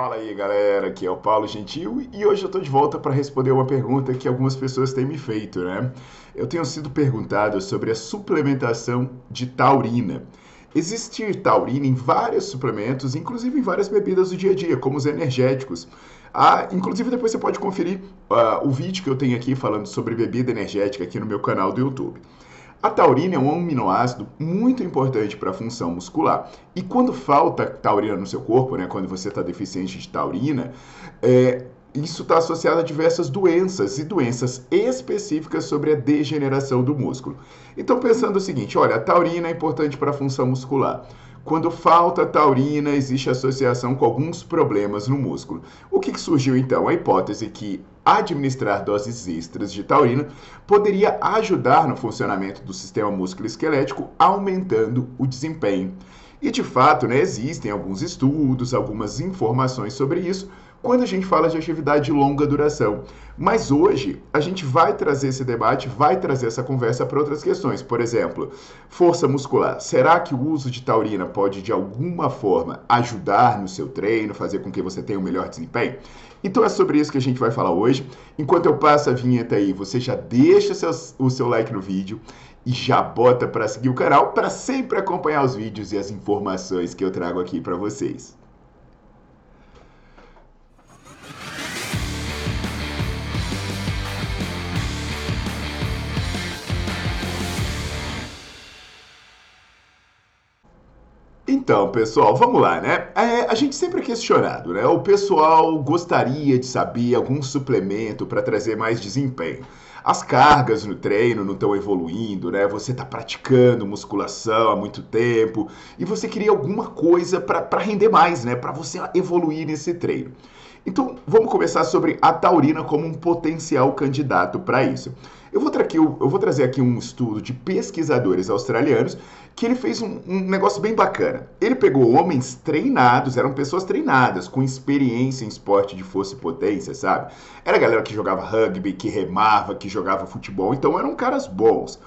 Fala aí galera, aqui é o Paulo Gentil e hoje eu estou de volta para responder uma pergunta que algumas pessoas têm me feito, né? Eu tenho sido perguntado sobre a suplementação de taurina. Existe taurina em vários suplementos, inclusive em várias bebidas do dia a dia, como os energéticos. Ah, inclusive depois você pode conferir uh, o vídeo que eu tenho aqui falando sobre bebida energética aqui no meu canal do YouTube. A taurina é um aminoácido muito importante para a função muscular. E quando falta taurina no seu corpo, né, quando você está deficiente de taurina, é, isso está associado a diversas doenças e doenças específicas sobre a degeneração do músculo. Então, pensando o seguinte: olha, a taurina é importante para a função muscular. Quando falta taurina, existe associação com alguns problemas no músculo. O que, que surgiu então? A hipótese que administrar doses extras de taurina poderia ajudar no funcionamento do sistema músculo-esquelético, aumentando o desempenho. E de fato, né, existem alguns estudos, algumas informações sobre isso, quando a gente fala de atividade de longa duração. Mas hoje a gente vai trazer esse debate, vai trazer essa conversa para outras questões. Por exemplo, força muscular. Será que o uso de taurina pode de alguma forma ajudar no seu treino, fazer com que você tenha um melhor desempenho? Então é sobre isso que a gente vai falar hoje. Enquanto eu passo a vinheta aí, você já deixa seu, o seu like no vídeo e já bota para seguir o canal para sempre acompanhar os vídeos e as informações que eu trago aqui para vocês. Então, pessoal, vamos lá, né? É, a gente sempre é questionado, né? O pessoal gostaria de saber algum suplemento para trazer mais desempenho. As cargas no treino não estão evoluindo, né? Você está praticando musculação há muito tempo e você queria alguma coisa para render mais, né? Para você evoluir nesse treino. Então, vamos começar sobre a taurina como um potencial candidato para isso. Eu vou, eu vou, trazer aqui um estudo de pesquisadores australianos que ele fez um, um, negócio bem bacana. Ele pegou homens treinados, eram pessoas treinadas, com experiência em esporte de força e potência, sabe? Era galera que jogava rugby, que remava, que jogava futebol, então eram caras bons.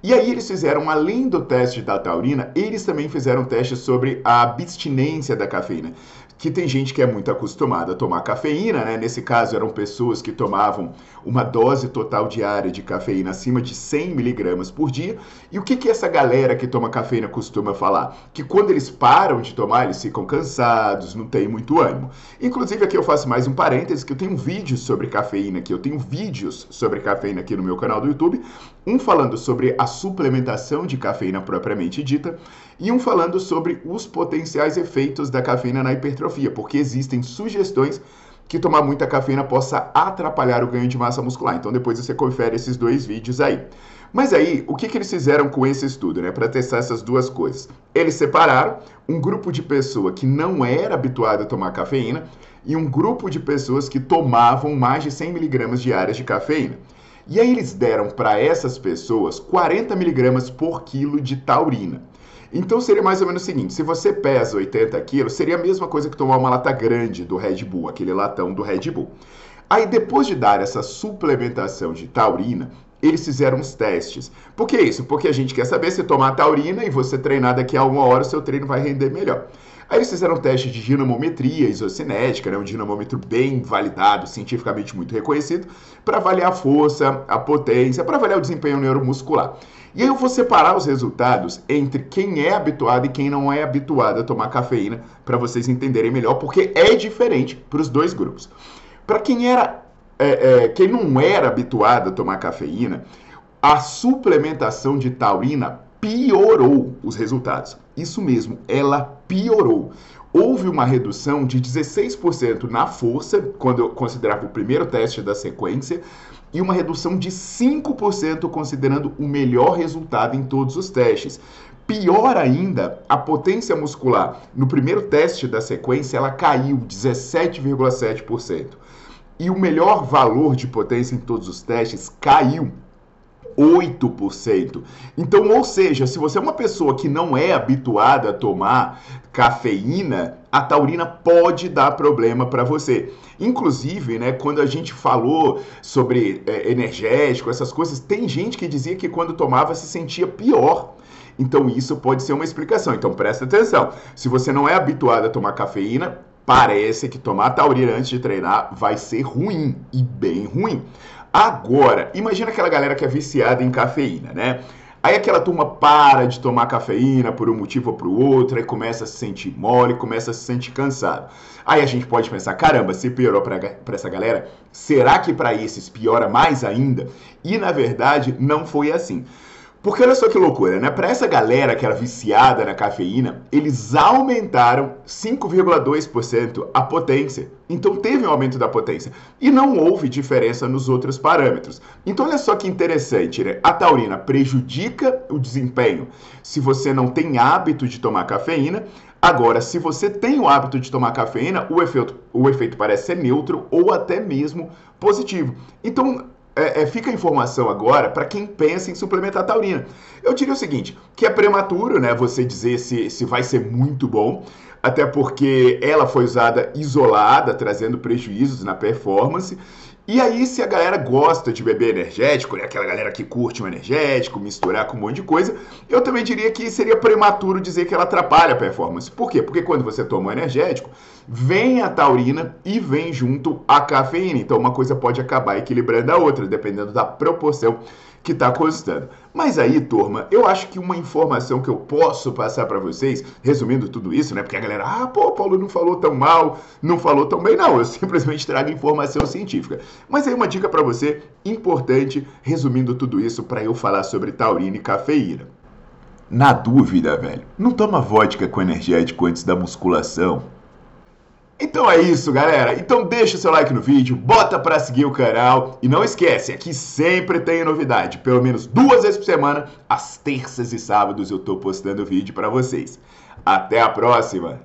E aí eles fizeram, além do teste da taurina, eles também fizeram teste sobre a abstinência da cafeína que tem gente que é muito acostumada a tomar cafeína, né? Nesse caso eram pessoas que tomavam uma dose total diária de cafeína acima de 100 miligramas por dia. E o que, que essa galera que toma cafeína costuma falar? Que quando eles param de tomar, eles ficam cansados, não tem muito ânimo. Inclusive aqui eu faço mais um parêntese que eu tenho um vídeo sobre cafeína aqui, eu tenho vídeos sobre cafeína aqui no meu canal do YouTube, um falando sobre a suplementação de cafeína propriamente dita um falando sobre os potenciais efeitos da cafeína na hipertrofia, porque existem sugestões que tomar muita cafeína possa atrapalhar o ganho de massa muscular. Então depois você confere esses dois vídeos aí. Mas aí, o que, que eles fizeram com esse estudo, né, para testar essas duas coisas? Eles separaram um grupo de pessoa que não era habituada a tomar cafeína e um grupo de pessoas que tomavam mais de 100 miligramas diárias de cafeína. E aí eles deram para essas pessoas 40 miligramas por quilo de taurina. Então seria mais ou menos o seguinte: se você pesa 80 quilos, seria a mesma coisa que tomar uma lata grande do Red Bull, aquele latão do Red Bull. Aí depois de dar essa suplementação de taurina, eles fizeram os testes. Por que isso? Porque a gente quer saber se tomar taurina e você treinar daqui a uma hora, o seu treino vai render melhor. Aí eles fizeram um teste de dinamometria isocinética, né, um dinamômetro bem validado, cientificamente muito reconhecido, para avaliar a força, a potência, para avaliar o desempenho neuromuscular. E aí eu vou separar os resultados entre quem é habituado e quem não é habituado a tomar cafeína, para vocês entenderem melhor, porque é diferente para os dois grupos. Para quem era, é, é, quem não era habituado a tomar cafeína, a suplementação de taurina piorou os resultados. Isso mesmo, ela piorou. Houve uma redução de 16% na força, quando eu considerava o primeiro teste da sequência, e uma redução de 5% considerando o melhor resultado em todos os testes. Pior ainda, a potência muscular no primeiro teste da sequência ela caiu 17,7%. E o melhor valor de potência em todos os testes caiu 8%. Então, ou seja, se você é uma pessoa que não é habituada a tomar cafeína, a taurina pode dar problema para você. Inclusive, né, quando a gente falou sobre é, energético, essas coisas, tem gente que dizia que quando tomava se sentia pior. Então, isso pode ser uma explicação. Então, presta atenção. Se você não é habituado a tomar cafeína, parece que tomar taurina antes de treinar vai ser ruim e bem ruim. Agora, imagina aquela galera que é viciada em cafeína, né? Aí aquela turma para de tomar cafeína por um motivo ou por outro, aí começa a se sentir mole, começa a se sentir cansado. Aí a gente pode pensar, caramba, se piorou para essa galera, será que para esses piora mais ainda? E na verdade não foi assim. Porque olha só que loucura, né? Para essa galera que era viciada na cafeína, eles aumentaram 5,2% a potência. Então teve um aumento da potência. E não houve diferença nos outros parâmetros. Então olha só que interessante, né? A taurina prejudica o desempenho se você não tem hábito de tomar cafeína. Agora, se você tem o hábito de tomar cafeína, o efeito, o efeito parece ser neutro ou até mesmo positivo. Então, é, é, fica a informação agora para quem pensa em suplementar taurina. Eu diria o seguinte, que é prematuro, né, você dizer se, se vai ser muito bom, até porque ela foi usada isolada, trazendo prejuízos na performance, e aí, se a galera gosta de beber energético, né, aquela galera que curte um energético, misturar com um monte de coisa, eu também diria que seria prematuro dizer que ela atrapalha a performance. Por quê? Porque quando você toma um energético, vem a taurina e vem junto a cafeína. Então, uma coisa pode acabar equilibrando a outra, dependendo da proporção que está custando. Mas aí, turma, eu acho que uma informação que eu posso passar para vocês, resumindo tudo isso, né? Porque a galera, ah, pô, Paulo não falou tão mal, não falou tão bem. Não, eu simplesmente trago informação científica. Mas aí uma dica para você importante, resumindo tudo isso, para eu falar sobre taurina e cafeína. Na dúvida, velho, não toma vodka com energético antes da musculação. Então é isso, galera. Então deixa o seu like no vídeo, bota para seguir o canal e não esquece, aqui sempre tem novidade. Pelo menos duas vezes por semana, às terças e sábados eu tô postando vídeo para vocês. Até a próxima.